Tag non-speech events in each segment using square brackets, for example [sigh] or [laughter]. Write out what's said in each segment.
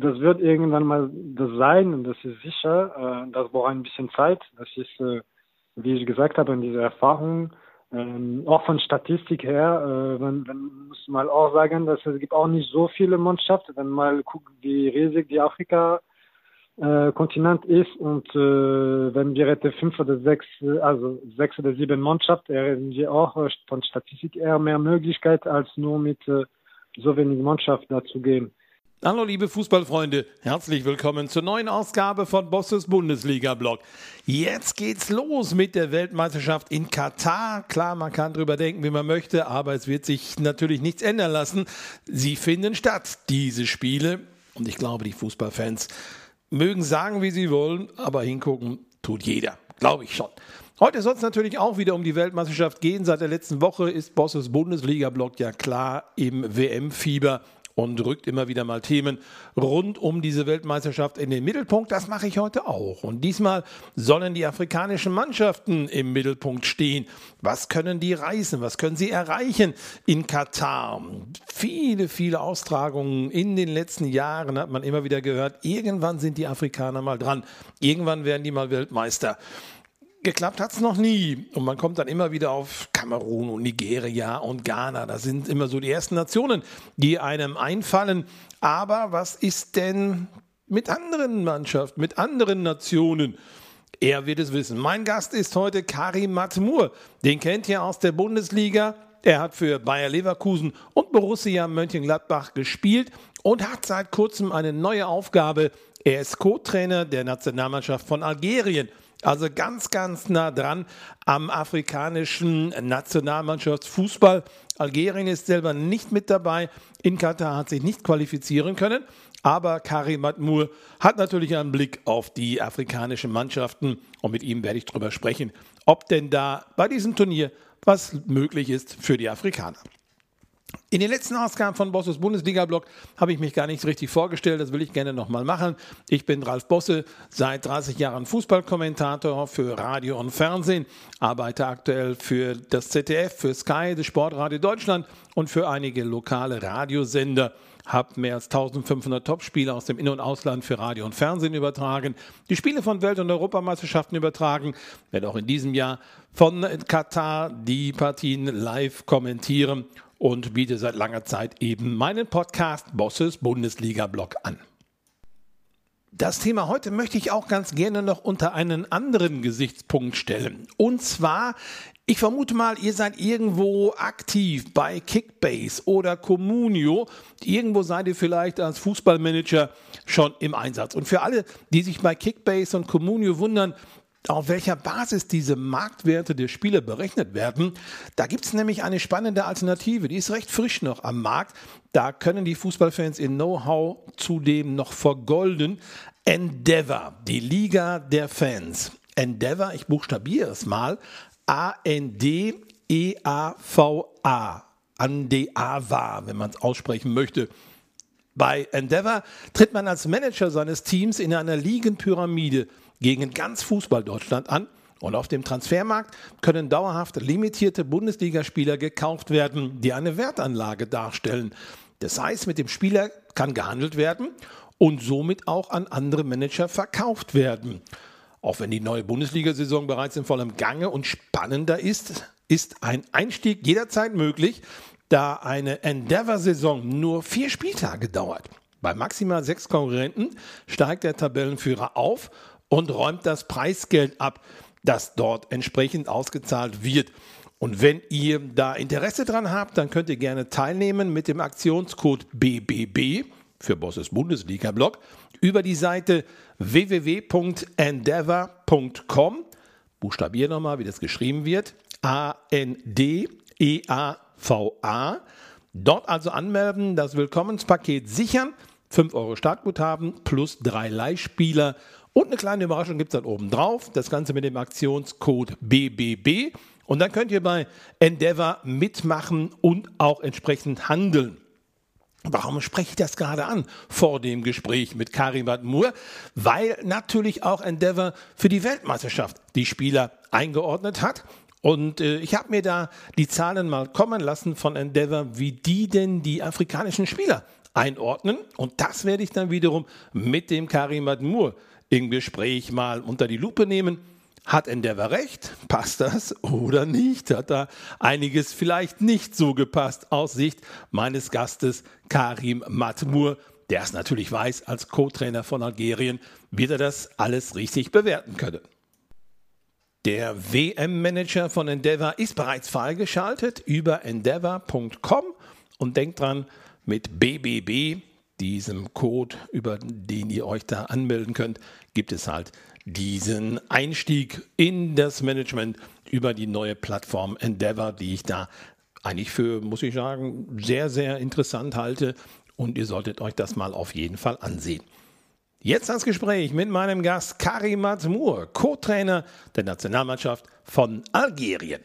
das wird irgendwann mal das sein und das ist sicher. Äh, das braucht ein bisschen Zeit. Das ist, äh, wie ich gesagt habe, diese Erfahrung. Ähm, auch von Statistik her, äh, wenn, wenn muss man auch sagen, dass es gibt auch nicht so viele Mannschaften, wenn man mal guckt, wie riesig die Afrika äh, Kontinent ist und äh, wenn wir hätten fünf oder sechs, also sechs oder sieben Mannschaften, hätten wir auch äh, von Statistik eher mehr Möglichkeit als nur mit äh, so wenig Mannschaft dazu gehen. Hallo liebe Fußballfreunde, herzlich willkommen zur neuen Ausgabe von Bosses Bundesliga-Blog. Jetzt geht's los mit der Weltmeisterschaft in Katar. Klar, man kann drüber denken, wie man möchte, aber es wird sich natürlich nichts ändern lassen. Sie finden statt, diese Spiele. Und ich glaube, die Fußballfans mögen sagen, wie sie wollen, aber hingucken tut jeder, glaube ich schon. Heute soll es natürlich auch wieder um die Weltmeisterschaft gehen. Seit der letzten Woche ist Bosses Bundesliga-Blog ja klar im WM-Fieber und rückt immer wieder mal Themen rund um diese Weltmeisterschaft in den Mittelpunkt. Das mache ich heute auch. Und diesmal sollen die afrikanischen Mannschaften im Mittelpunkt stehen. Was können die reißen? Was können sie erreichen in Katar? Viele, viele Austragungen in den letzten Jahren hat man immer wieder gehört. Irgendwann sind die Afrikaner mal dran. Irgendwann werden die mal Weltmeister. Geklappt hat es noch nie. Und man kommt dann immer wieder auf Kamerun und Nigeria und Ghana. Das sind immer so die ersten Nationen, die einem einfallen. Aber was ist denn mit anderen Mannschaften, mit anderen Nationen? Er wird es wissen. Mein Gast ist heute Karim Matmur. Den kennt ihr aus der Bundesliga. Er hat für Bayer Leverkusen und Borussia Mönchengladbach gespielt und hat seit kurzem eine neue Aufgabe. Er ist Co-Trainer der Nationalmannschaft von Algerien. Also ganz, ganz nah dran am afrikanischen Nationalmannschaftsfußball. Algerien ist selber nicht mit dabei. In Katar hat sich nicht qualifizieren können. Aber Karim Matmur hat natürlich einen Blick auf die afrikanischen Mannschaften und mit ihm werde ich darüber sprechen, ob denn da bei diesem Turnier was möglich ist für die Afrikaner. In den letzten Ausgaben von Bosses Bundesliga-Blog habe ich mich gar nicht richtig vorgestellt. Das will ich gerne nochmal machen. Ich bin Ralf Bosse, seit 30 Jahren Fußballkommentator für Radio und Fernsehen, arbeite aktuell für das ZDF, für Sky, das Sportradio Deutschland und für einige lokale Radiosender habe mehr als 1500 Topspiele aus dem In- und Ausland für Radio und Fernsehen übertragen, die Spiele von Welt- und Europameisterschaften übertragen, werde auch in diesem Jahr von Katar die Partien live kommentieren und biete seit langer Zeit eben meinen Podcast Bosses Bundesliga Blog an. Das Thema heute möchte ich auch ganz gerne noch unter einen anderen Gesichtspunkt stellen. Und zwar, ich vermute mal, ihr seid irgendwo aktiv bei Kickbase oder Communio. Irgendwo seid ihr vielleicht als Fußballmanager schon im Einsatz. Und für alle, die sich bei Kickbase und Communio wundern, auf welcher Basis diese Marktwerte der Spiele berechnet werden. Da gibt es nämlich eine spannende Alternative, die ist recht frisch noch am Markt. Da können die Fußballfans ihr Know-how zudem noch vergolden. Endeavor, die Liga der Fans. Endeavor, ich buchstabiere es mal, A-N-D-E-A-V-A. Andava, wenn man es aussprechen möchte. Bei Endeavor tritt man als Manager seines Teams in einer Ligenpyramide gegen ganz Fußball Deutschland an. Und auf dem Transfermarkt können dauerhaft limitierte Bundesligaspieler gekauft werden, die eine Wertanlage darstellen. Das heißt, mit dem Spieler kann gehandelt werden und somit auch an andere Manager verkauft werden. Auch wenn die neue Bundesliga-Saison bereits in vollem Gange und spannender ist, ist ein Einstieg jederzeit möglich, da eine Endeavor-Saison nur vier Spieltage dauert. Bei maximal sechs Konkurrenten steigt der Tabellenführer auf und räumt das Preisgeld ab, das dort entsprechend ausgezahlt wird. Und wenn ihr da Interesse dran habt, dann könnt ihr gerne teilnehmen mit dem Aktionscode BBB für Bosses Bundesliga Blog über die Seite www.endeavor.com. Buchstabier nochmal, wie das geschrieben wird. A-N-D-E-A-V-A. Dort also anmelden, das Willkommenspaket sichern. 5 Euro Startguthaben plus drei Leihspieler und eine kleine Überraschung gibt es dann oben drauf. Das Ganze mit dem Aktionscode BBB. Und dann könnt ihr bei Endeavor mitmachen und auch entsprechend handeln. Warum spreche ich das gerade an vor dem Gespräch mit Karim Badmour? Weil natürlich auch Endeavor für die Weltmeisterschaft die Spieler eingeordnet hat. Und äh, ich habe mir da die Zahlen mal kommen lassen von Endeavor, wie die denn die afrikanischen Spieler einordnen. Und das werde ich dann wiederum mit dem Karim Admur im Gespräch mal unter die Lupe nehmen. Hat Endeavor recht? Passt das oder nicht? Hat da einiges vielleicht nicht so gepasst aus Sicht meines Gastes Karim Matmur, der es natürlich weiß als Co-Trainer von Algerien, wird er das alles richtig bewerten können. Der WM-Manager von Endeavor ist bereits freigeschaltet über endeavor.com und denkt dran, mit BBB, diesem Code, über den ihr euch da anmelden könnt, gibt es halt diesen Einstieg in das Management über die neue Plattform Endeavor, die ich da eigentlich für, muss ich sagen, sehr, sehr interessant halte. Und ihr solltet euch das mal auf jeden Fall ansehen. Jetzt das Gespräch mit meinem Gast Karim Mazmour, Co-Trainer der Nationalmannschaft von Algerien.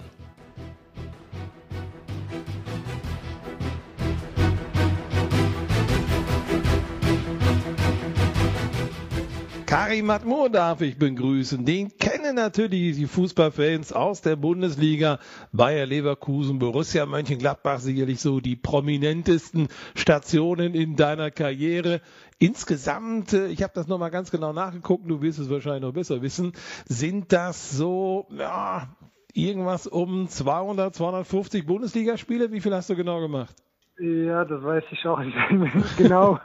Karim Matmur darf ich begrüßen. Den kennen natürlich die Fußballfans aus der Bundesliga. Bayer Leverkusen, Borussia Mönchengladbach sicherlich so die prominentesten Stationen in deiner Karriere. Insgesamt, äh, ich habe das nochmal ganz genau nachgeguckt, du wirst es wahrscheinlich noch besser wissen, sind das so ja, irgendwas um 200, 250 Bundesligaspiele? Wie viel hast du genau gemacht? Ja, das weiß ich auch nicht [laughs] genau.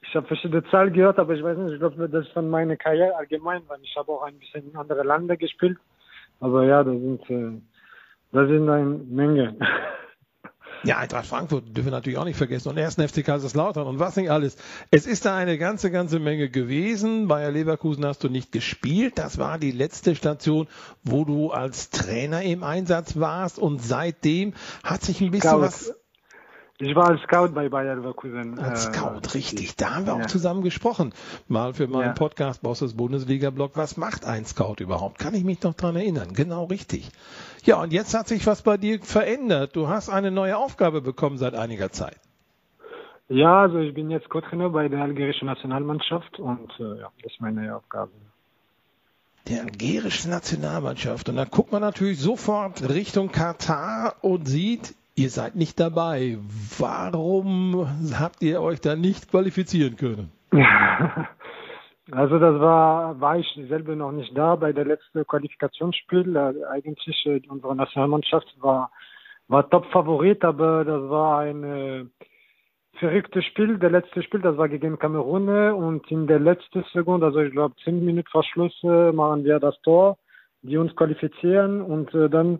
Ich habe verschiedene Zahlen gehört, aber ich weiß nicht, ich glaube, das ist von meiner Karriere allgemein, weil ich habe auch ein bisschen in andere Länder gespielt. Aber ja, das sind, äh, das sind eine Menge. [laughs] Ja, Eintracht Frankfurt dürfen wir natürlich auch nicht vergessen und ersten FC Kaiserslautern und was nicht alles. Es ist da eine ganze, ganze Menge gewesen. Bayer Leverkusen hast du nicht gespielt. Das war die letzte Station, wo du als Trainer im Einsatz warst und seitdem hat sich ein bisschen Scout. was ich war als Scout bei Bayer Leverkusen. Als äh, Scout, äh, richtig. Da haben wir ja. auch zusammen gesprochen. Mal für meinen ja. Podcast Bosses Bundesliga-Blog. Was macht ein Scout überhaupt? Kann ich mich noch dran erinnern. Genau richtig. Ja, und jetzt hat sich was bei dir verändert. Du hast eine neue Aufgabe bekommen seit einiger Zeit. Ja, also ich bin jetzt Co-Trainer bei der algerischen Nationalmannschaft und äh, ja, das ist meine neue Aufgabe. Der algerischen Nationalmannschaft. Und da guckt man natürlich sofort Richtung Katar und sieht, Ihr seid nicht dabei. Warum habt ihr euch da nicht qualifizieren können? [laughs] Also das war, war ich selber noch nicht da bei der letzten Qualifikationsspiel. Eigentlich äh, unsere Nationalmannschaft war, war Top-Favorit, aber das war ein äh, verrücktes Spiel. Der letzte Spiel, das war gegen Kamerun und in der letzten Sekunde, also ich glaube zehn Minuten vor Schluss, äh, machen wir das Tor, die uns qualifizieren und äh, dann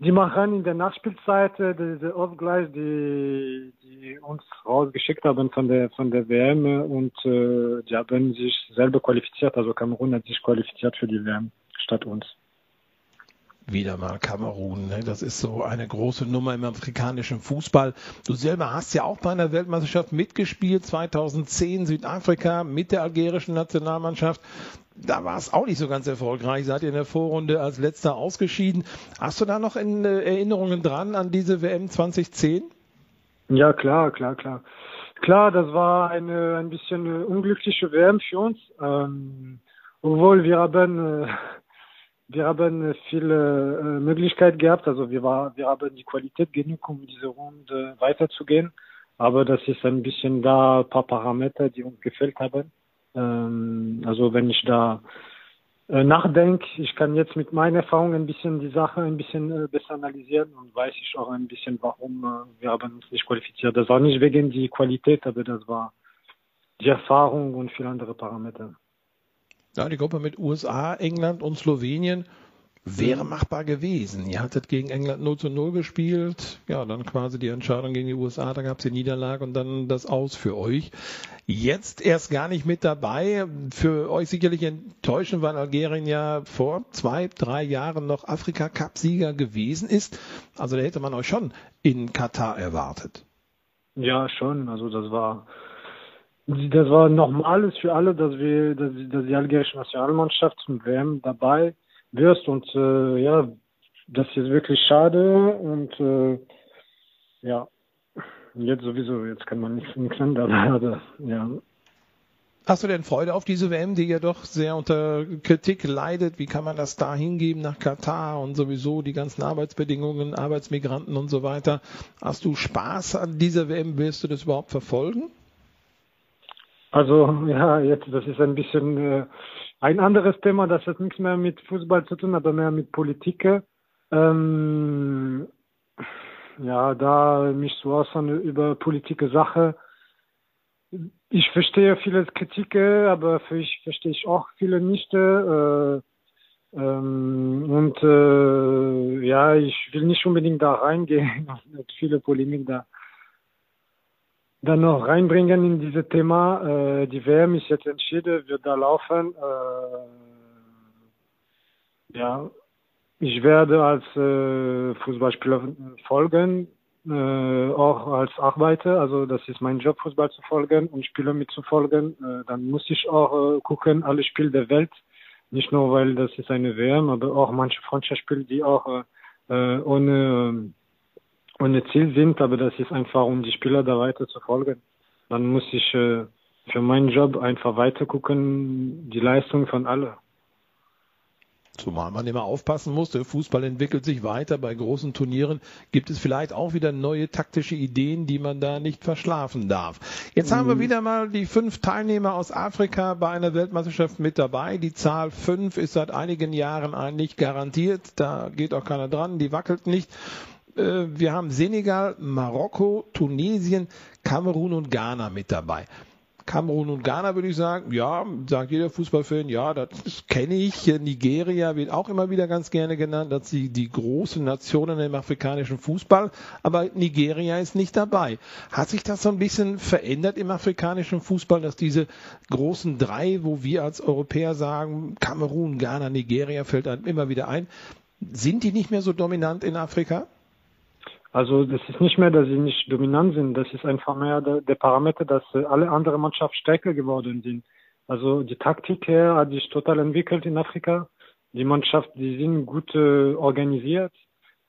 die machen in der Nachspielzeit äh, diese Ausgleich, die, die uns rausgeschickt haben von der von der WM und äh, die haben sich selber qualifiziert. Also Kamerun hat sich qualifiziert für die WM statt uns. Wieder mal Kamerun, ne? das ist so eine große Nummer im afrikanischen Fußball. Du selber hast ja auch bei einer Weltmeisterschaft mitgespielt, 2010 Südafrika mit der algerischen Nationalmannschaft da war es auch nicht so ganz erfolgreich. Seid ihr in der Vorrunde als letzter ausgeschieden. Hast du da noch in, äh, Erinnerungen dran an diese WM 2010? Ja, klar, klar, klar. Klar, das war eine ein bisschen äh, unglückliche WM für uns. Ähm, obwohl wir haben äh, wir haben viele äh, Möglichkeiten gehabt. Also wir war wir haben die Qualität genug, um diese Runde weiterzugehen. Aber das ist ein bisschen da ein paar Parameter, die uns gefällt haben. Ähm, also wenn ich da äh, nachdenke, ich kann jetzt mit meiner Erfahrung ein bisschen die Sache ein bisschen äh, besser analysieren und weiß ich auch ein bisschen, warum äh, wir haben uns nicht qualifiziert. Das war nicht wegen die Qualität, aber das war die Erfahrung und viele andere Parameter. Ja, die Gruppe mit USA, England und Slowenien wäre machbar gewesen. Ihr hattet gegen England 0 zu 0 gespielt. Ja, dann quasi die Entscheidung gegen die USA, da gab es die Niederlage und dann das Aus für euch. Jetzt erst gar nicht mit dabei. Für euch sicherlich enttäuschend, weil Algerien ja vor zwei, drei Jahren noch Afrika-Cup-Sieger gewesen ist. Also da hätte man euch schon in Katar erwartet. Ja, schon. Also das war das war normales für alle, dass wir, dass, dass die algerische Nationalmannschaft zum WM dabei wirst. Und äh, ja, das ist wirklich schade. Und äh, ja, jetzt sowieso, jetzt kann man nichts, nichts ändern. [laughs] ja. Hast du denn Freude auf diese WM, die ja doch sehr unter Kritik leidet? Wie kann man das da hingeben nach Katar und sowieso die ganzen Arbeitsbedingungen, Arbeitsmigranten und so weiter? Hast du Spaß an dieser WM? Willst du das überhaupt verfolgen? Also ja, jetzt das ist ein bisschen äh, ein anderes Thema, das hat nichts mehr mit Fußball zu tun, aber mehr mit Politik. Ähm, ja, da mich zu äußern über politische Sache ich verstehe viele Kritik, aber für ich verstehe ich auch viele nicht. Äh, ähm, und äh, ja, ich will nicht unbedingt da reingehen [laughs] viele Polemik da dann noch reinbringen in dieses Thema. Äh, die WM ist jetzt entschieden, wird da laufen. Äh, ja, ich werde als äh, Fußballspieler folgen äh, auch als Arbeiter, also das ist mein Job, Fußball zu folgen und Spieler mitzufolgen, äh, dann muss ich auch äh, gucken, alle Spiele der Welt, nicht nur weil das ist eine WM, aber auch manche Freundschaftsspiele, die auch äh, äh ohne, äh, ohne Ziel sind, aber das ist einfach, um die Spieler da weiter zu folgen. Dann muss ich äh, für meinen Job einfach weiter gucken, die Leistung von alle. Zumal man immer aufpassen muss, der Fußball entwickelt sich weiter. Bei großen Turnieren gibt es vielleicht auch wieder neue taktische Ideen, die man da nicht verschlafen darf. Jetzt mhm. haben wir mhm. wieder mal die fünf Teilnehmer aus Afrika bei einer Weltmeisterschaft mit dabei. Die Zahl fünf ist seit einigen Jahren eigentlich garantiert. Da geht auch keiner dran, die wackelt nicht. Äh, wir haben Senegal, Marokko, Tunesien, Kamerun und Ghana mit dabei. Kamerun und Ghana würde ich sagen, ja, sagt jeder Fußballfan, ja, das kenne ich. Nigeria wird auch immer wieder ganz gerne genannt, dass sie die großen Nationen im afrikanischen Fußball, aber Nigeria ist nicht dabei. Hat sich das so ein bisschen verändert im afrikanischen Fußball, dass diese großen drei, wo wir als Europäer sagen, Kamerun, Ghana, Nigeria fällt einem immer wieder ein, sind die nicht mehr so dominant in Afrika? Also das ist nicht mehr, dass sie nicht dominant sind, das ist einfach mehr der, der Parameter, dass äh, alle anderen Mannschaften stärker geworden sind. Also die Taktik her hat sich total entwickelt in Afrika. Die Mannschaft, die sind gut äh, organisiert.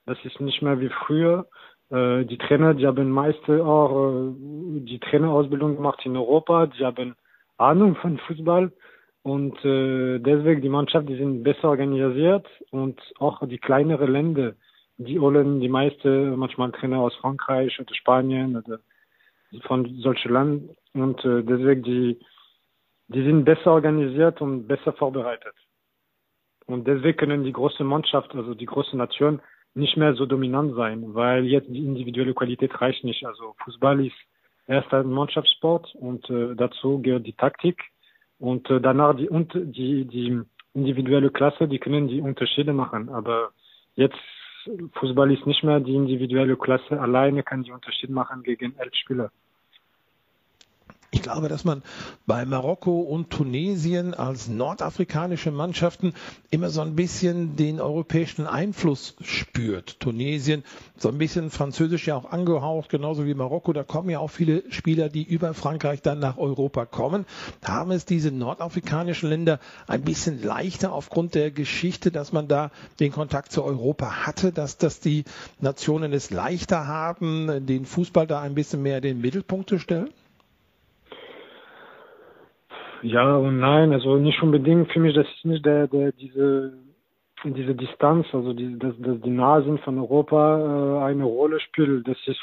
Das ist nicht mehr wie früher. Äh, die Trainer, die haben meist auch äh, die Trainerausbildung gemacht in Europa. Die haben Ahnung von Fußball. Und äh, deswegen die Mannschaft, die sind besser organisiert und auch die kleineren Länder die holen die meiste manchmal Trainer aus Frankreich oder Spanien oder von solchen Ländern und äh, deswegen die die sind besser organisiert und besser vorbereitet. Und deswegen können die große Mannschaft, also die große Nation, nicht mehr so dominant sein, weil jetzt die individuelle Qualität reicht nicht. Also Fußball ist erst ein Mannschaftssport und äh, dazu gehört die Taktik und äh, danach die, und die, die individuelle Klasse, die können die Unterschiede machen. Aber jetzt Fußball ist nicht mehr die individuelle Klasse. Alleine kann die Unterschied machen gegen elf Spieler. Ich glaube, dass man bei Marokko und Tunesien als nordafrikanische Mannschaften immer so ein bisschen den europäischen Einfluss spürt. Tunesien so ein bisschen französisch ja auch angehaucht, genauso wie Marokko. Da kommen ja auch viele Spieler, die über Frankreich dann nach Europa kommen. Haben es diese nordafrikanischen Länder ein bisschen leichter aufgrund der Geschichte, dass man da den Kontakt zu Europa hatte, dass das die Nationen es leichter haben, den Fußball da ein bisschen mehr in den Mittelpunkt zu stellen? Ja und nein, also nicht unbedingt. Für mich, das ist nicht der, der diese diese Distanz, also die, dass, dass die Nasen von Europa äh, eine Rolle spielt. Das ist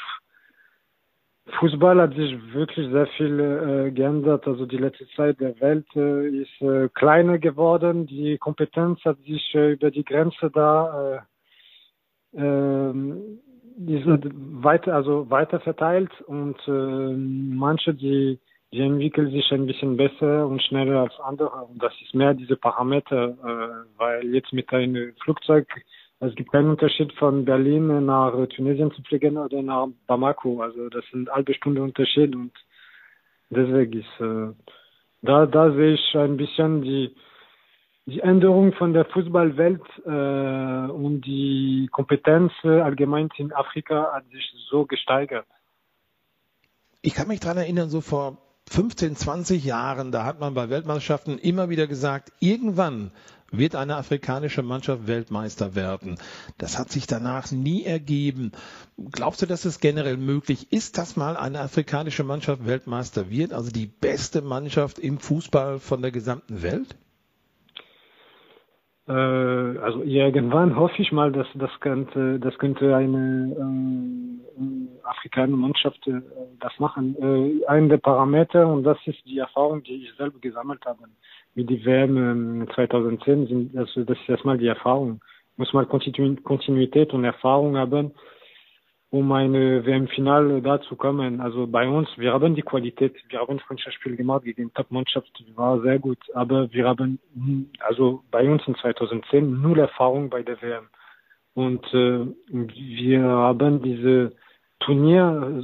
Fußball hat sich wirklich sehr viel äh, geändert. Also die letzte Zeit der Welt äh, ist äh, kleiner geworden. Die Kompetenz hat sich äh, über die Grenze da äh, äh, ist weiter, also weiter verteilt und äh, manche, die die entwickeln sich ein bisschen besser und schneller als andere. Und das ist mehr diese Parameter, äh, weil jetzt mit einem Flugzeug, es gibt keinen Unterschied von Berlin nach Tunesien zu fliegen oder nach Bamako. Also das sind halbe Stunde Unterschied und deswegen ist, äh, da, da sehe ich ein bisschen die, die Änderung von der Fußballwelt äh, und die Kompetenz allgemein in Afrika hat sich so gesteigert. Ich kann mich daran erinnern, so vor 15, 20 Jahren, da hat man bei Weltmeisterschaften immer wieder gesagt, irgendwann wird eine afrikanische Mannschaft Weltmeister werden. Das hat sich danach nie ergeben. Glaubst du, dass es generell möglich ist, dass mal eine afrikanische Mannschaft Weltmeister wird, also die beste Mannschaft im Fußball von der gesamten Welt? Äh, also irgendwann hoffe ich mal, dass das könnte, das könnte eine äh, afrikanische Mannschaft äh, das machen. Äh, ein der Parameter und das ist die Erfahrung, die ich selber gesammelt habe mit der WM 2010 sind, also das ist erstmal die Erfahrung. Muss man Kontinuität und Erfahrung haben um eine WM-Finale da zu kommen. Also bei uns, wir haben die Qualität, wir haben Freundschaftsspiel gemacht gegen Top-Mannschaft, war sehr gut, aber wir haben, also bei uns in 2010 null Erfahrung bei der WM. Und äh, wir haben diese Turnier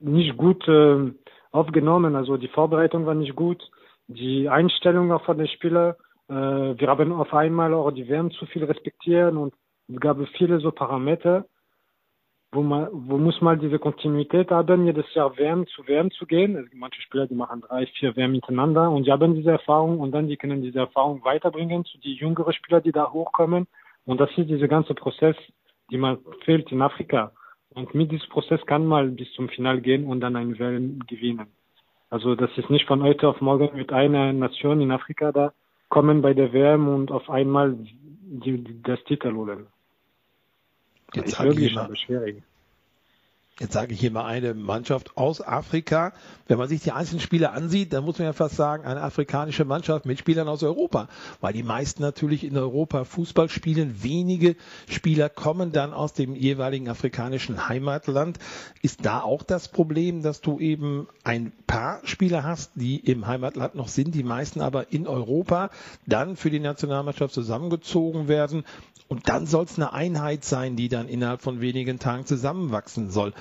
nicht gut äh, aufgenommen, also die Vorbereitung war nicht gut, die Einstellung auch von den Spielern, äh, wir haben auf einmal auch die WM zu viel respektiert und es gab viele so Parameter, wo man, wo muss man diese Kontinuität haben, jedes Jahr WM zu WM zu gehen. Es manche Spieler, die machen drei, vier WM miteinander und die haben diese Erfahrung und dann die können diese Erfahrung weiterbringen zu die jüngeren Spieler, die da hochkommen. Und das ist dieser ganze Prozess, die man fehlt in Afrika. Und mit diesem Prozess kann man bis zum Final gehen und dann eine WM gewinnen. Also das ist nicht von heute auf morgen mit einer Nation in Afrika da kommen bei der WM und auf einmal die, die, das Titel holen. Jetzt ist wirklich aber schwierig. Jetzt sage ich hier mal eine Mannschaft aus Afrika. Wenn man sich die einzelnen Spieler ansieht, dann muss man ja fast sagen, eine afrikanische Mannschaft mit Spielern aus Europa. Weil die meisten natürlich in Europa Fußball spielen. Wenige Spieler kommen dann aus dem jeweiligen afrikanischen Heimatland. Ist da auch das Problem, dass du eben ein paar Spieler hast, die im Heimatland noch sind, die meisten aber in Europa dann für die Nationalmannschaft zusammengezogen werden und dann soll es eine Einheit sein, die dann innerhalb von wenigen Tagen zusammenwachsen soll.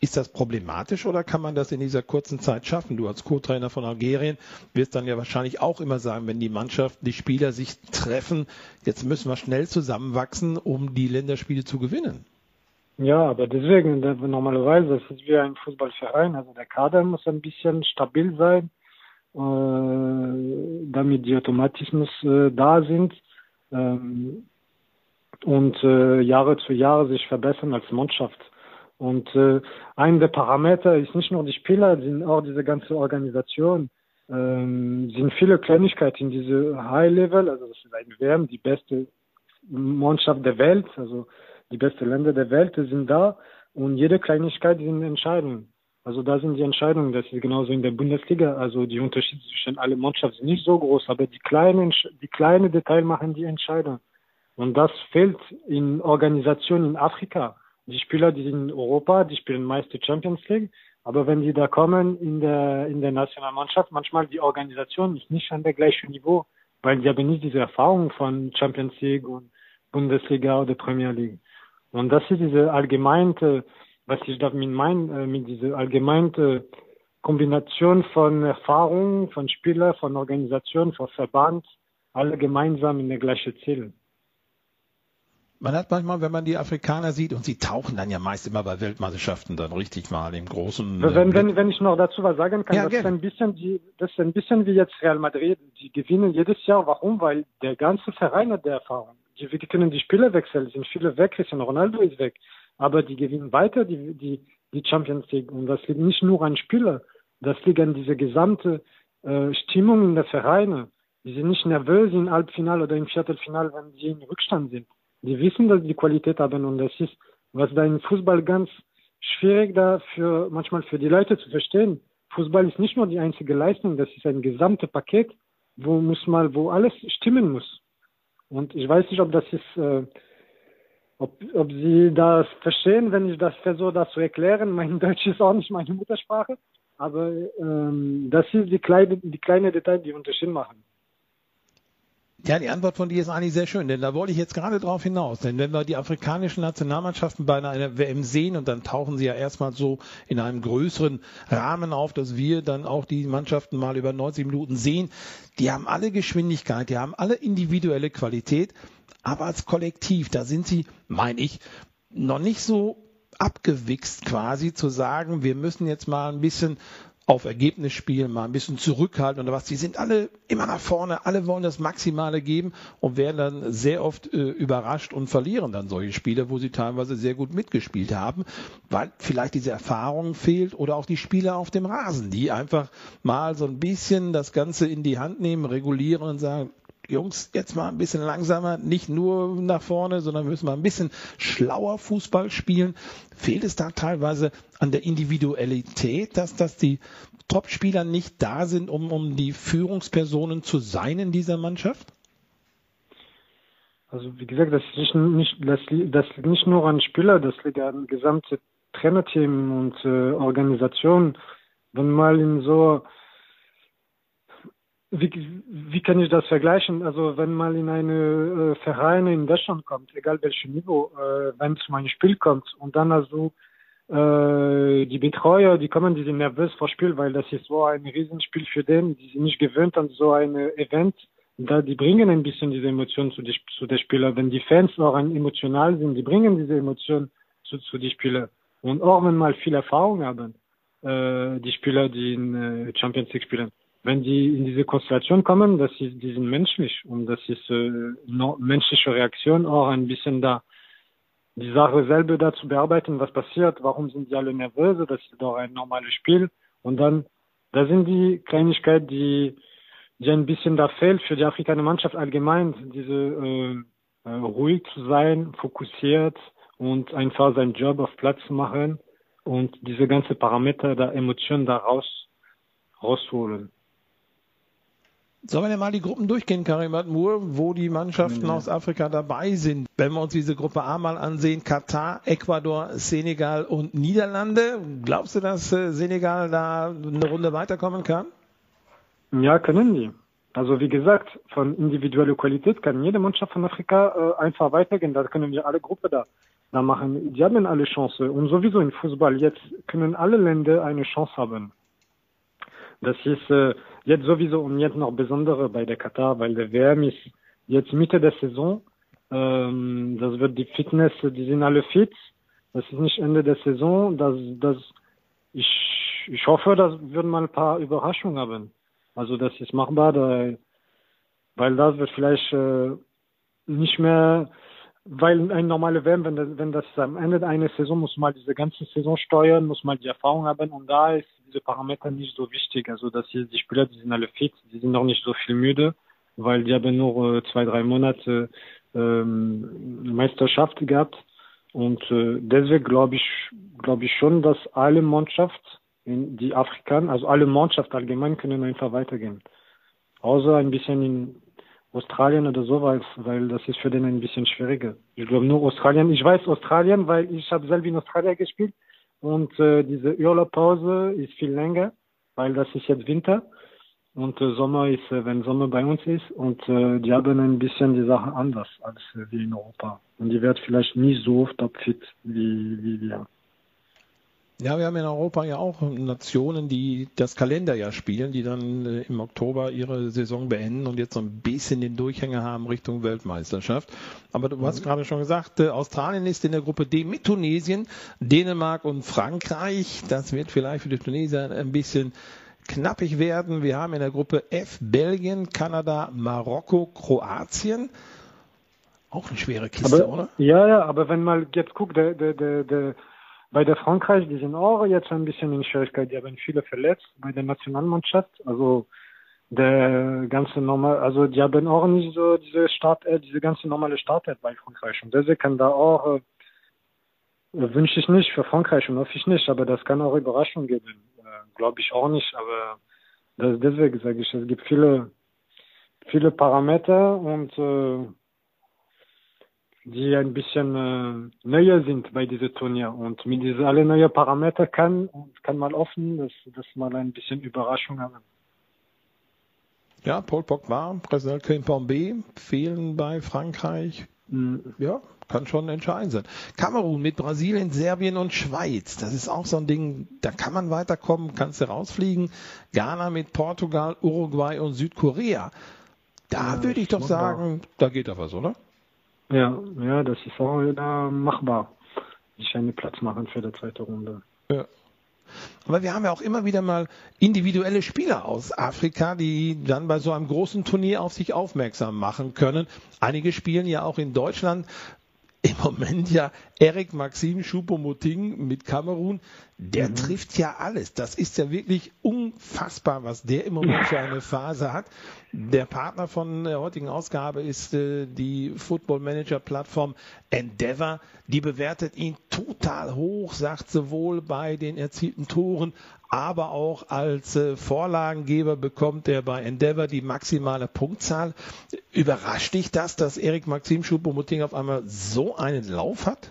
Ist das problematisch oder kann man das in dieser kurzen Zeit schaffen? Du als Co-Trainer von Algerien wirst dann ja wahrscheinlich auch immer sagen, wenn die Mannschaft, die Spieler sich treffen, jetzt müssen wir schnell zusammenwachsen, um die Länderspiele zu gewinnen. Ja, aber deswegen, normalerweise, das ist wie ein Fußballverein, also der Kader muss ein bisschen stabil sein, äh, damit die Automatismus äh, da sind. Ähm, und äh, Jahre zu Jahre sich verbessern als Mannschaft. Und äh, ein der Parameter ist nicht nur die Spieler, sind auch diese ganze Organisation. Ähm, sind viele Kleinigkeiten in diese High Level, also das ist ein WM, die beste Mannschaft der Welt, also die beste Länder der Welt sind da und jede Kleinigkeit sind Entscheidungen. Also da sind die Entscheidungen, das ist genauso in der Bundesliga, also die Unterschiede zwischen allen Mannschaften sind nicht so groß, aber die kleinen, die kleinen Details machen die Entscheidung. Und das fehlt in Organisationen in Afrika. Die Spieler, die sind in Europa, die spielen meist die Champions League. Aber wenn die da kommen in der, in der Nationalmannschaft, manchmal die Organisation ist nicht an der gleichen Niveau, weil die haben nicht diese Erfahrung von Champions League und Bundesliga oder Premier League. Und das ist diese allgemeine, was ich damit meine, äh, mit dieser allgemeinen Kombination von Erfahrung, von Spielern, von Organisation, von Verband, alle gemeinsam in der gleichen Ziel. Man hat manchmal, wenn man die Afrikaner sieht, und sie tauchen dann ja meist immer bei Weltmeisterschaften dann richtig mal im großen. Wenn, äh, wenn, wenn ich noch dazu was sagen kann, ja, das, ist ein bisschen die, das ist ein bisschen wie jetzt Real Madrid. Die gewinnen jedes Jahr. Warum? Weil der ganze Verein hat der Erfahrung. Die, die können die Spieler wechseln, sind viele weg, Cristiano Ronaldo ist weg. Aber die gewinnen weiter die, die, die Champions League. Und das liegt nicht nur an Spieler, das liegt an dieser gesamte äh, Stimmung in der Vereine. Die sind nicht nervös im Halbfinale oder im Viertelfinale, wenn sie in Rückstand sind die wissen, dass die Qualität haben und das ist, was da im Fußball ganz schwierig da für, manchmal für die Leute zu verstehen. Fußball ist nicht nur die einzige Leistung, das ist ein gesamtes Paket, wo muss mal, wo alles stimmen muss. Und ich weiß nicht, ob das ist, äh, ob, ob Sie das verstehen, wenn ich das versuche, das zu erklären. [laughs] Mein Deutsch ist auch nicht meine Muttersprache, aber ähm, das ist die kleine, die kleine Detail, die Unterschied machen. Ja, die Antwort von dir ist eigentlich sehr schön, denn da wollte ich jetzt gerade drauf hinaus. Denn wenn wir die afrikanischen Nationalmannschaften bei einer WM sehen und dann tauchen sie ja erstmal so in einem größeren Rahmen auf, dass wir dann auch die Mannschaften mal über 90 Minuten sehen, die haben alle Geschwindigkeit, die haben alle individuelle Qualität, aber als Kollektiv, da sind sie, meine ich, noch nicht so abgewichst quasi zu sagen, wir müssen jetzt mal ein bisschen auf Ergebnis spielen, mal ein bisschen zurückhalten oder was. Die sind alle immer nach vorne, alle wollen das Maximale geben und werden dann sehr oft äh, überrascht und verlieren dann solche Spiele, wo sie teilweise sehr gut mitgespielt haben, weil vielleicht diese Erfahrung fehlt oder auch die Spieler auf dem Rasen, die einfach mal so ein bisschen das Ganze in die Hand nehmen, regulieren und sagen, Jungs, jetzt mal ein bisschen langsamer, nicht nur nach vorne, sondern müssen mal ein bisschen schlauer Fußball spielen. Fehlt es da teilweise an der Individualität, dass, dass die Topspieler nicht da sind, um, um die Führungspersonen zu sein in dieser Mannschaft? Also wie gesagt, das ist nicht, das, das liegt nicht nur an Spieler, das liegt an gesamte Trainerteam und äh, Organisation. Wenn mal in so wie, wie kann ich das vergleichen? Also wenn mal in eine äh, Verein in Deutschland kommt, egal welches Niveau, äh, wenn es mal Spiel kommt und dann also äh, die Betreuer, die kommen, die sind nervös vor Spiel, weil das ist so ein Riesenspiel für den, die sind nicht gewöhnt an so ein Event. Da, die bringen ein bisschen diese Emotionen zu, die, zu den Spielern. Wenn die Fans auch emotional sind, die bringen diese Emotionen zu, zu den Spielern. Und auch wenn mal viel Erfahrung haben, äh, die Spieler, die in äh, Champions League spielen wenn die in diese Konstellation kommen, das ist, die sind menschlich und das ist äh, menschliche Reaktion auch ein bisschen da. Die Sache selber da zu bearbeiten, was passiert, warum sind die alle nervös, das ist doch ein normales Spiel. Und dann, da sind die Kleinigkeiten, die, die ein bisschen da fehlt für die afrikanische Mannschaft allgemein, diese äh, äh, ruhig zu sein, fokussiert und einfach seinen Job auf Platz zu machen und diese ganze Parameter der Emotionen da raus, rausholen. Sollen wir denn mal die Gruppen durchgehen, Karim Admur, wo die Mannschaften ja. aus Afrika dabei sind? Wenn wir uns diese Gruppe A mal ansehen, Katar, Ecuador, Senegal und Niederlande. Glaubst du, dass äh, Senegal da eine Runde weiterkommen kann? Ja, können die. Also wie gesagt, von individueller Qualität kann jede Mannschaft von Afrika äh, einfach weitergehen. Da können wir alle Gruppen da, da machen. Die haben alle Chance. Und sowieso im Fußball jetzt können alle Länder eine Chance haben. Das ist äh, jetzt sowieso und jetzt noch besondere bei der Katar, weil der WM ist jetzt Mitte der Saison. Ähm, das wird die Fitness, die sind alle fit. Das ist nicht Ende der Saison. Das, das, ich, ich hoffe, das wird mal ein paar Überraschungen haben. Also das ist machbar, da, weil das wird vielleicht äh, nicht mehr weil ein normaler WM, wenn das, wenn das am Ende einer Saison muss man diese ganze Saison steuern, muss man die Erfahrung haben und da ist diese Parameter nicht so wichtig. Also dass hier die Spieler, die sind alle fit, die sind noch nicht so viel müde, weil die haben nur äh, zwei, drei Monate ähm, Meisterschaft gehabt und äh, deswegen glaube ich, glaube ich schon, dass alle Mannschaft, die Afrikaner, also alle Mannschaft allgemein können einfach weitergehen. Außer ein bisschen in Australien oder sowas, weil das ist für den ein bisschen schwieriger. Ich glaube nur Australien. Ich weiß Australien, weil ich habe selber in Australien gespielt und äh, diese Urlaubpause ist viel länger, weil das ist jetzt Winter. Und äh, Sommer ist, äh, wenn Sommer bei uns ist. Und äh, die haben ein bisschen die Sache anders als äh, wie in Europa. Und die wird vielleicht nicht so topfit wie, wie wir. Ja, wir haben in Europa ja auch Nationen, die das Kalenderjahr spielen, die dann äh, im Oktober ihre Saison beenden und jetzt so ein bisschen den Durchhänger haben Richtung Weltmeisterschaft. Aber du hast mhm. gerade schon gesagt, äh, Australien ist in der Gruppe D mit Tunesien, Dänemark und Frankreich. Das wird vielleicht für die Tunesier ein bisschen knappig werden. Wir haben in der Gruppe F Belgien, Kanada, Marokko, Kroatien. Auch eine schwere Kiste, aber, oder? Ja, ja, aber wenn man jetzt guckt, der, der, der, der bei der Frankreich, die sind auch jetzt ein bisschen in Schwierigkeit. Die haben viele verletzt bei der Nationalmannschaft. Also der ganze normal, also die haben auch nicht so diese Start, äh, diese ganze normale Startheit bei Frankreich. Und deswegen kann da auch, äh, wünsche ich nicht für Frankreich und hoffe ich nicht, aber das kann auch Überraschungen geben. Äh, Glaube ich auch nicht, aber das, deswegen sage ich, es gibt viele, viele Parameter und äh, die ein bisschen äh, neuer sind bei diesem Turnier. Und mit diesen alle neuen Parameter kann, kann man offen, dass, dass man ein bisschen Überraschung haben. Ja, Paul Pogba, Präsident Kimpembe fehlen bei Frankreich. Mhm. Ja, kann schon entscheidend sein. Kamerun mit Brasilien, Serbien und Schweiz. Das ist auch so ein Ding, da kann man weiterkommen, kannst du rausfliegen. Ghana mit Portugal, Uruguay und Südkorea. Da ja, würde ich doch sagen, da geht doch was, oder? Ja, ja, das ist auch wieder machbar. Sich einen Platz machen für die zweite Runde. Ja. Aber wir haben ja auch immer wieder mal individuelle Spieler aus Afrika, die dann bei so einem großen Turnier auf sich aufmerksam machen können. Einige spielen ja auch in Deutschland im Moment ja Erik Maxim Choupo-Moting mit Kamerun, der mhm. trifft ja alles. Das ist ja wirklich unfassbar, was der im Moment für eine Phase hat. Der Partner von der heutigen Ausgabe ist äh, die Football Manager Plattform Endeavor. Die bewertet ihn total hoch, sagt sowohl bei den erzielten Toren aber auch als äh, Vorlagengeber bekommt er bei Endeavor die maximale Punktzahl. Überrascht dich das, dass Erik Maxim Schuppomoting auf einmal so einen Lauf hat?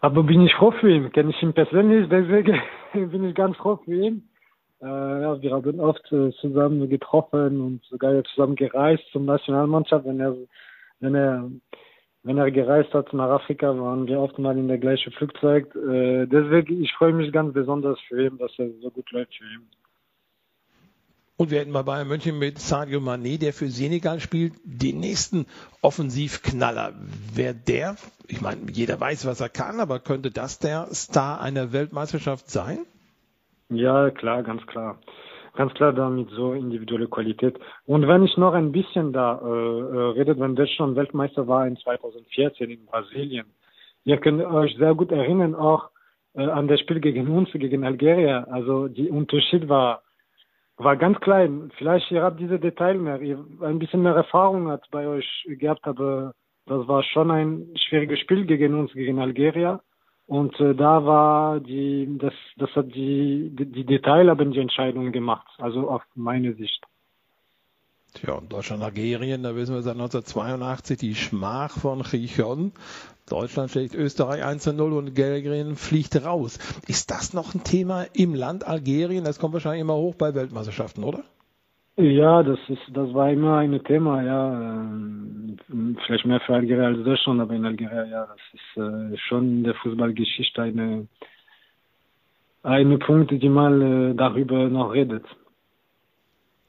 Aber bin ich froh für ihn, kenne ich ihn persönlich, deswegen [laughs] bin ich ganz froh für ihn. Äh, ja, wir haben oft äh, zusammen getroffen und sogar zusammen gereist zum Nationalmannschaft, wenn er, wenn er wenn er gereist hat nach Afrika, waren wir oft mal in der gleichen Flugzeug. Äh, deswegen, ich freue mich ganz besonders für ihn, dass er so gut läuft für ihn. Und wir hätten bei Bayern München mit Sadio Mané, der für Senegal spielt, den nächsten Offensivknaller. Wer der, ich meine, jeder weiß, was er kann, aber könnte das der Star einer Weltmeisterschaft sein? Ja, klar, ganz klar ganz klar damit so individuelle Qualität. Und wenn ich noch ein bisschen da äh, äh redet, wenn Deutschland Weltmeister war in 2014 in Brasilien, ihr könnt euch sehr gut erinnern auch äh, an das Spiel gegen uns, gegen Algerien. Also die Unterschied war war ganz klein. Vielleicht ihr habt diese Details mehr, ihr ein bisschen mehr Erfahrung hat bei euch gehabt, aber das war schon ein schwieriges Spiel gegen uns, gegen Algerien. Und äh, da war die, das, das hat die, die, die Detail haben die Entscheidung gemacht, also auf meine Sicht. Tja, und Deutschland, Algerien, da wissen wir seit 1982 die Schmach von Chichon. Deutschland schlägt Österreich 1-0 und Algerien fliegt raus. Ist das noch ein Thema im Land Algerien? Das kommt wahrscheinlich immer hoch bei Weltmeisterschaften, oder? Ja, das ist, das war immer ein Thema, ja. Ähm, vielleicht mehr für Algerien als Deutschland, aber in Algerien, ja, das ist äh, schon in der Fußballgeschichte eine, eine Punkt, die mal äh, darüber noch redet.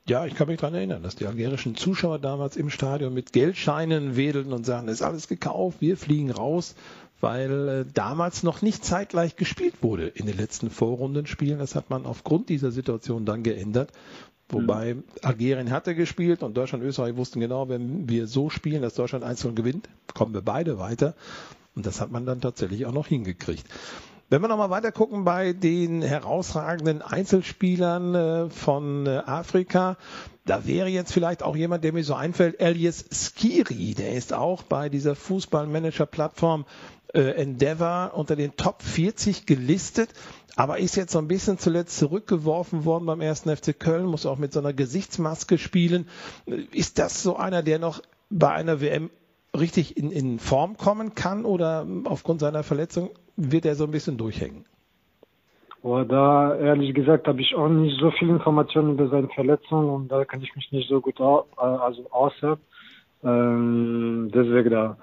Ja, ich kann mich daran erinnern, dass die algerischen Zuschauer damals im Stadion mit Geldscheinen wedelten und sagten, ist alles gekauft, wir fliegen raus, weil äh, damals noch nicht zeitgleich gespielt wurde in den letzten Vorrundenspielen. Das hat man aufgrund dieser Situation dann geändert. Wobei mhm. Algerien hatte gespielt und Deutschland und Österreich wussten genau, wenn wir so spielen, dass Deutschland 1 gewinnt, kommen wir beide weiter. Und das hat man dann tatsächlich auch noch hingekriegt. Wenn wir nochmal weiter gucken bei den herausragenden Einzelspielern äh, von äh, Afrika, da wäre jetzt vielleicht auch jemand, der mir so einfällt, Elias Skiri, der ist auch bei dieser Fußballmanager-Plattform äh, Endeavor unter den Top 40 gelistet aber ist jetzt so ein bisschen zuletzt zurückgeworfen worden beim ersten FC Köln, muss auch mit so einer Gesichtsmaske spielen. Ist das so einer, der noch bei einer WM richtig in, in Form kommen kann oder aufgrund seiner Verletzung wird er so ein bisschen durchhängen? Oh, da ehrlich gesagt habe ich auch nicht so viel Informationen über seine Verletzung und da kann ich mich nicht so gut au also aushören. Ähm, deswegen da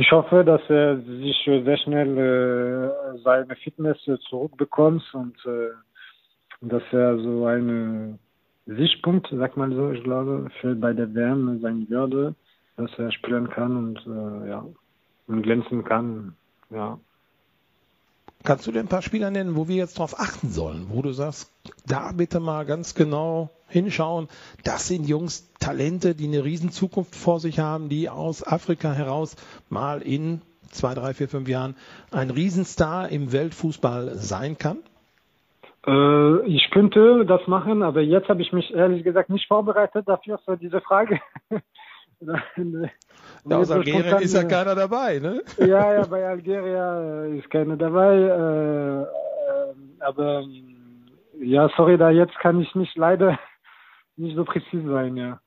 ich hoffe, dass er sich sehr schnell äh, seine Fitness zurückbekommt und äh, dass er so einen Sichtpunkt, sag mal so, ich glaube, für bei der WM sein würde, dass er spielen kann und äh, ja und glänzen kann. Ja. Kannst du dir ein paar Spieler nennen, wo wir jetzt darauf achten sollen, wo du sagst, da bitte mal ganz genau hinschauen. Das sind Jungs, Talente, die eine riesen Zukunft vor sich haben, die aus Afrika heraus mal in zwei, drei, vier, fünf Jahren ein Riesenstar im Weltfußball sein kann? Äh, ich könnte das machen, aber jetzt habe ich mich ehrlich gesagt nicht vorbereitet dafür für diese Frage. [laughs] ja, aus Algerien ist ja keiner dabei, ne? ja, ja, bei Algerien ist keiner dabei. Äh, äh, aber ja, sorry, da jetzt kann ich nicht leider [laughs] nicht so präzise sein, ja.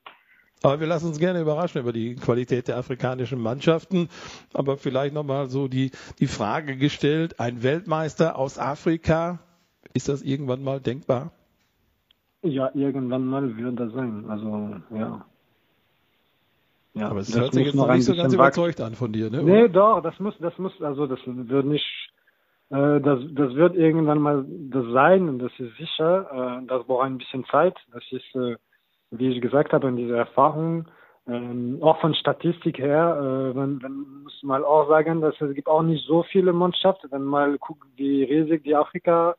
Aber wir lassen uns gerne überraschen über die Qualität der afrikanischen Mannschaften. Aber vielleicht nochmal so die, die Frage gestellt, ein Weltmeister aus Afrika, ist das irgendwann mal denkbar? Ja, irgendwann mal wird das sein. Also, ja. Ja, aber es hört sich jetzt noch nicht so ganz überzeugt an von dir, ne? Nee, doch, das muss, das muss, also das wird nicht, äh, das, das wird irgendwann mal das sein und das ist sicher. Äh, das braucht ein bisschen Zeit. Das ist, äh, wie ich gesagt habe, diese Erfahrung ähm, auch von Statistik her, äh, wenn, wenn, muss man auch sagen, dass es gibt auch nicht so viele Mannschaften, wenn man guckt, wie riesig die Afrika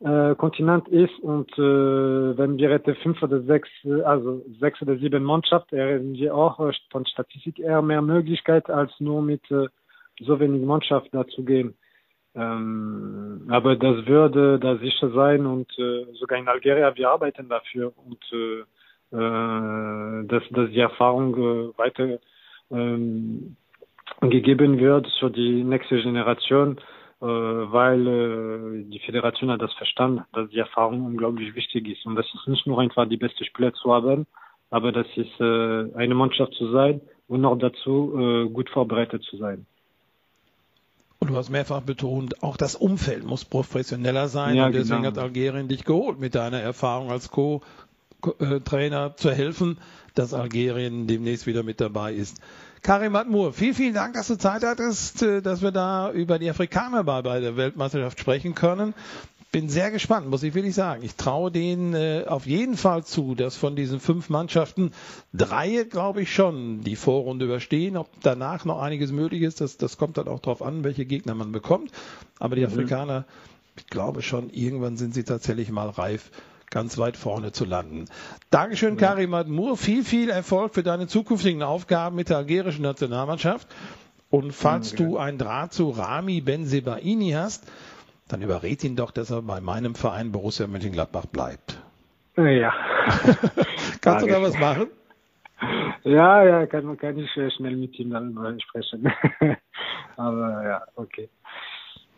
äh, Kontinent ist und äh, wenn wir hätten fünf oder sechs, also sechs oder sieben Mannschaften, hätten wir auch äh, von Statistik eher mehr Möglichkeit als nur mit äh, so wenig Mannschaft dazu gehen. Ähm, aber das würde da sicher sein und äh, sogar in Algerien, wir arbeiten dafür und äh, äh, dass, dass die Erfahrung äh, weiter ähm, gegeben wird für die nächste Generation, weil äh, die Föderation hat das verstanden, dass die Erfahrung unglaublich wichtig ist. Und das ist nicht nur einfach die beste Spieler zu haben, aber das ist äh, eine Mannschaft zu sein und noch dazu äh, gut vorbereitet zu sein. Und du hast mehrfach betont, auch das Umfeld muss professioneller sein. Ja, und deswegen genau. hat Algerien dich geholt mit deiner Erfahrung als Co Trainer zu helfen, dass Algerien demnächst wieder mit dabei ist. Karim Atmur, vielen, vielen Dank, dass du Zeit hattest, äh, dass wir da über die Afrikaner bei der Weltmeisterschaft sprechen können. Bin sehr gespannt, muss ich wirklich sagen. Ich traue denen äh, auf jeden Fall zu, dass von diesen fünf Mannschaften drei, glaube ich, schon die Vorrunde überstehen. Ob danach noch einiges möglich ist, das, das kommt dann auch darauf an, welche Gegner man bekommt. Aber die mhm. Afrikaner, ich glaube schon, irgendwann sind sie tatsächlich mal reif ganz weit vorne zu landen. Dankeschön, ja. Karim Admur. Viel, viel Erfolg für deine zukünftigen Aufgaben mit der algerischen Nationalmannschaft. Und falls ja, du einen Draht zu Rami Benzebaini hast, dann überred ihn doch, dass er bei meinem Verein Borussia Mönchengladbach bleibt. Ja. [laughs] Kannst du da was machen? Ja, ja, kann, kann ich schnell mit ihm dann sprechen. [laughs] Aber ja, okay.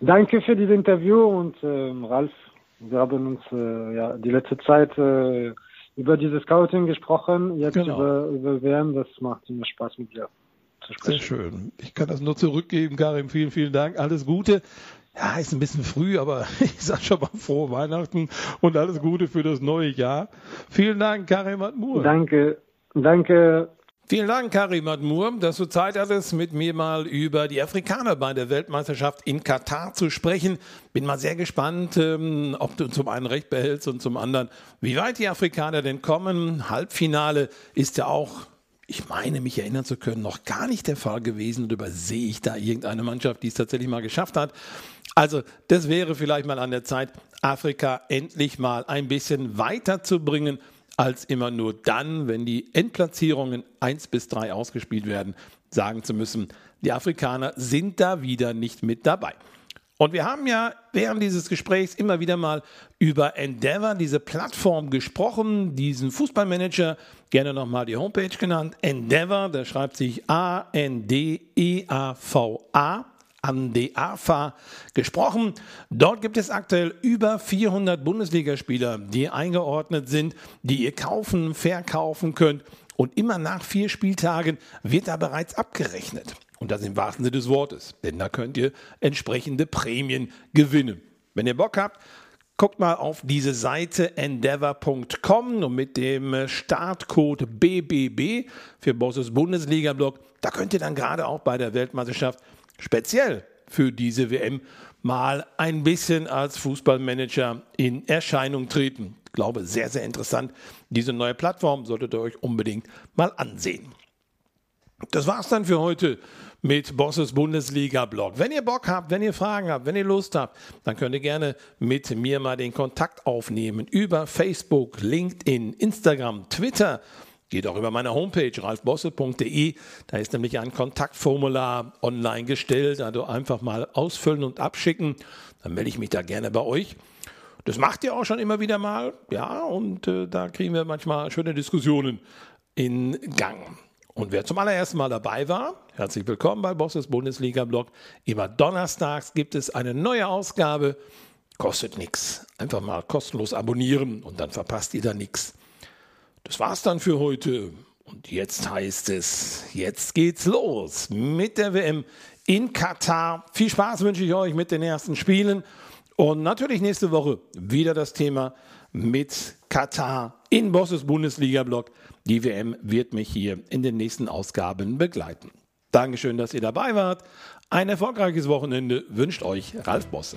Danke für dieses Interview und ähm, Ralf, wir haben uns äh, ja die letzte Zeit äh, über dieses Scouting gesprochen, jetzt genau. über, über WM, das macht immer Spaß mit dir. zu sprechen. Sehr schön. Ich kann das nur zurückgeben, Karim. Vielen, vielen Dank. Alles Gute. Ja, ist ein bisschen früh, aber [laughs] ich sage schon mal frohe Weihnachten und alles Gute für das neue Jahr. Vielen Dank, Karim Atmur. Danke. Danke. Vielen Dank, Karim Admur, dass du Zeit hattest, mit mir mal über die Afrikaner bei der Weltmeisterschaft in Katar zu sprechen. Bin mal sehr gespannt, ähm, ob du zum einen recht behältst und zum anderen, wie weit die Afrikaner denn kommen. Halbfinale ist ja auch ich meine, mich erinnern zu können, noch gar nicht der Fall gewesen. Und übersehe ich da irgendeine Mannschaft, die es tatsächlich mal geschafft hat. Also, das wäre vielleicht mal an der Zeit, Afrika endlich mal ein bisschen weiterzubringen als immer nur dann, wenn die Endplatzierungen 1 bis 3 ausgespielt werden, sagen zu müssen, die Afrikaner sind da wieder nicht mit dabei. Und wir haben ja während dieses Gesprächs immer wieder mal über Endeavor, diese Plattform gesprochen, diesen Fußballmanager, gerne nochmal die Homepage genannt. Endeavor, da schreibt sich A-N-D-E-A-V-A an die AFA gesprochen. Dort gibt es aktuell über 400 Bundesligaspieler, die eingeordnet sind, die ihr kaufen, verkaufen könnt. Und immer nach vier Spieltagen wird da bereits abgerechnet. Und das im wahrsten Sinne des Wortes. Denn da könnt ihr entsprechende Prämien gewinnen. Wenn ihr Bock habt, guckt mal auf diese Seite endeavor.com und mit dem Startcode BBB für Bosses Bundesliga-Blog, da könnt ihr dann gerade auch bei der Weltmeisterschaft speziell für diese WM mal ein bisschen als Fußballmanager in Erscheinung treten. Ich glaube, sehr, sehr interessant. Diese neue Plattform solltet ihr euch unbedingt mal ansehen. Das war's dann für heute mit Bosses Bundesliga Blog. Wenn ihr Bock habt, wenn ihr Fragen habt, wenn ihr Lust habt, dann könnt ihr gerne mit mir mal den Kontakt aufnehmen über Facebook, LinkedIn, Instagram, Twitter Geht auch über meine Homepage ralfbosse.de. Da ist nämlich ein Kontaktformular online gestellt. Also einfach mal ausfüllen und abschicken. Dann melde ich mich da gerne bei euch. Das macht ihr auch schon immer wieder mal. Ja, und äh, da kriegen wir manchmal schöne Diskussionen in Gang. Und wer zum allerersten Mal dabei war, herzlich willkommen bei Bosses Bundesliga Blog. Immer donnerstags gibt es eine neue Ausgabe. Kostet nichts. Einfach mal kostenlos abonnieren und dann verpasst ihr da nichts. Das war's dann für heute. Und jetzt heißt es, jetzt geht's los mit der WM in Katar. Viel Spaß wünsche ich euch mit den ersten Spielen. Und natürlich nächste Woche wieder das Thema mit Katar in Bosses Bundesliga-Blog. Die WM wird mich hier in den nächsten Ausgaben begleiten. Dankeschön, dass ihr dabei wart. Ein erfolgreiches Wochenende wünscht euch Ralf Bosse.